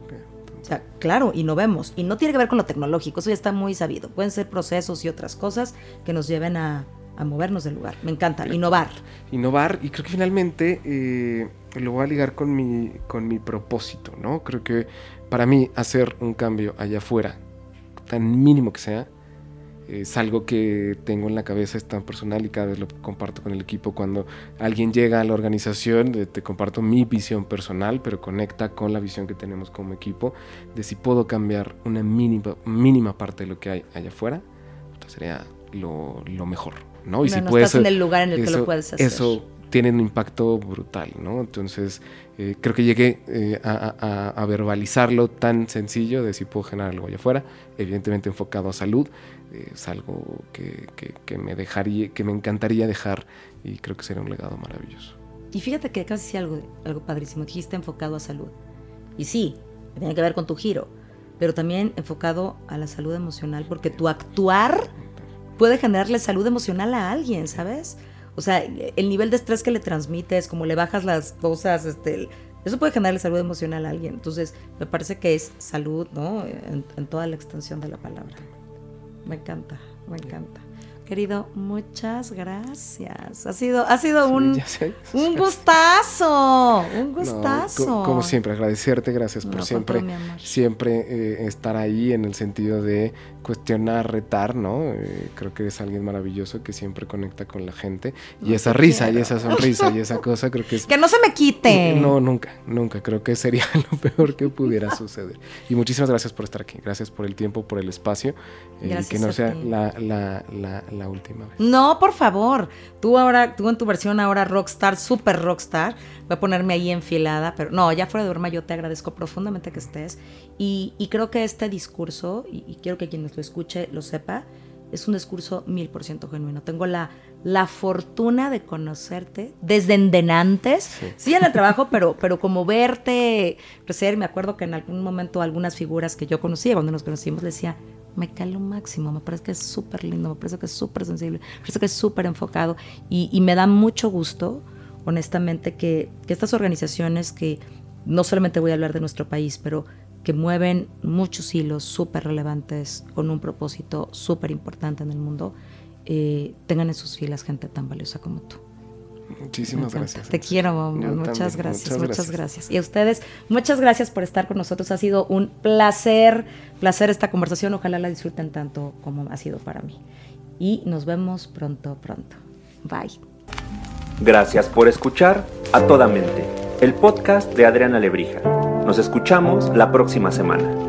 O sea, claro, y no vemos. Y no tiene que ver con lo tecnológico, eso ya está muy sabido. Pueden ser procesos y otras cosas que nos lleven a, a movernos del lugar. Me encanta, innovar. Innovar, y creo que finalmente eh, lo voy a ligar con mi, con mi propósito, ¿no? Creo que para mí hacer un cambio allá afuera, tan mínimo que sea, es algo que tengo en la cabeza, es tan personal y cada vez lo comparto con el equipo. Cuando alguien llega a la organización, te comparto mi visión personal, pero conecta con la visión que tenemos como equipo, de si puedo cambiar una mínima, mínima parte de lo que hay allá afuera, sería lo, lo mejor. ¿no? Y no, si no puedes, estás en el lugar en el eso, que lo puedes hacer. Eso tiene un impacto brutal, ¿no? Entonces, eh, creo que llegué eh, a, a, a, verbalizarlo tan sencillo de si puedo generar algo allá afuera, evidentemente enfocado a salud, eh, es algo que, que, que, me dejaría, que me encantaría dejar y creo que sería un legado maravilloso. Y fíjate que casi algo, algo padrísimo, dijiste enfocado a salud. Y sí, tiene que ver con tu giro, pero también enfocado a la salud emocional, porque tu actuar puede generarle salud emocional a alguien, ¿sabes? O sea, el nivel de estrés que le transmites, como le bajas las cosas, este, eso puede generarle salud emocional a alguien. Entonces, me parece que es salud, ¿no? En, en toda la extensión de la palabra. Me encanta, me encanta. Querido, muchas gracias. Ha sido, ha sido Sí, un, un gustazo, un gustazo. No, co- como siempre, agradecerte, gracias por siempre, todo siempre eh, estar ahí en el sentido de cuestionar, retar, ¿no? Eh, creo que eres alguien maravilloso que siempre conecta con la gente. Y No, esa risa y quiero. esa sonrisa y esa cosa creo que es... Que no se me quite. No, nunca, nunca. Creo que sería lo peor que pudiera suceder. Y muchísimas gracias por estar aquí. Gracias por el tiempo, por el espacio. eh, y que no sea la, la, la, la última vez. No, por favor. Tú ahora, tú en tu versión ahora rockstar, super rockstar. Voy a ponerme ahí enfilada, pero no, ya fuera de broma, yo te agradezco profundamente que estés. Y, y creo que este discurso, y, y quiero que quien nos lo escuche lo sepa, es un discurso mil por ciento genuino. Tengo la, la fortuna de conocerte desde endenantes, Sí. sí, en el trabajo, pero, pero como verte crecer, me acuerdo que en algún momento algunas figuras que yo conocía, cuando nos conocimos, le decía, me cae lo máximo, me parece que es súper lindo, me parece que es súper sensible, me parece que es súper enfocado y, me da mucho gusto, honestamente, que, que estas organizaciones que no solamente voy a hablar de nuestro país, pero que mueven muchos hilos súper relevantes con un propósito súper importante en el mundo, eh, tengan en sus filas gente tan valiosa como tú. Muchísimas gracias. Te quiero, mamá. Muchas gracias, Muchas muchas gracias. gracias. Y a ustedes, muchas gracias por estar con nosotros. Ha sido un placer, placer esta conversación. Ojalá la disfruten tanto como ha sido para mí. Y nos vemos pronto, pronto. Bye. Gracias por escuchar A Toda Mente, el podcast de Adriana Lebrija. Nos escuchamos la próxima semana.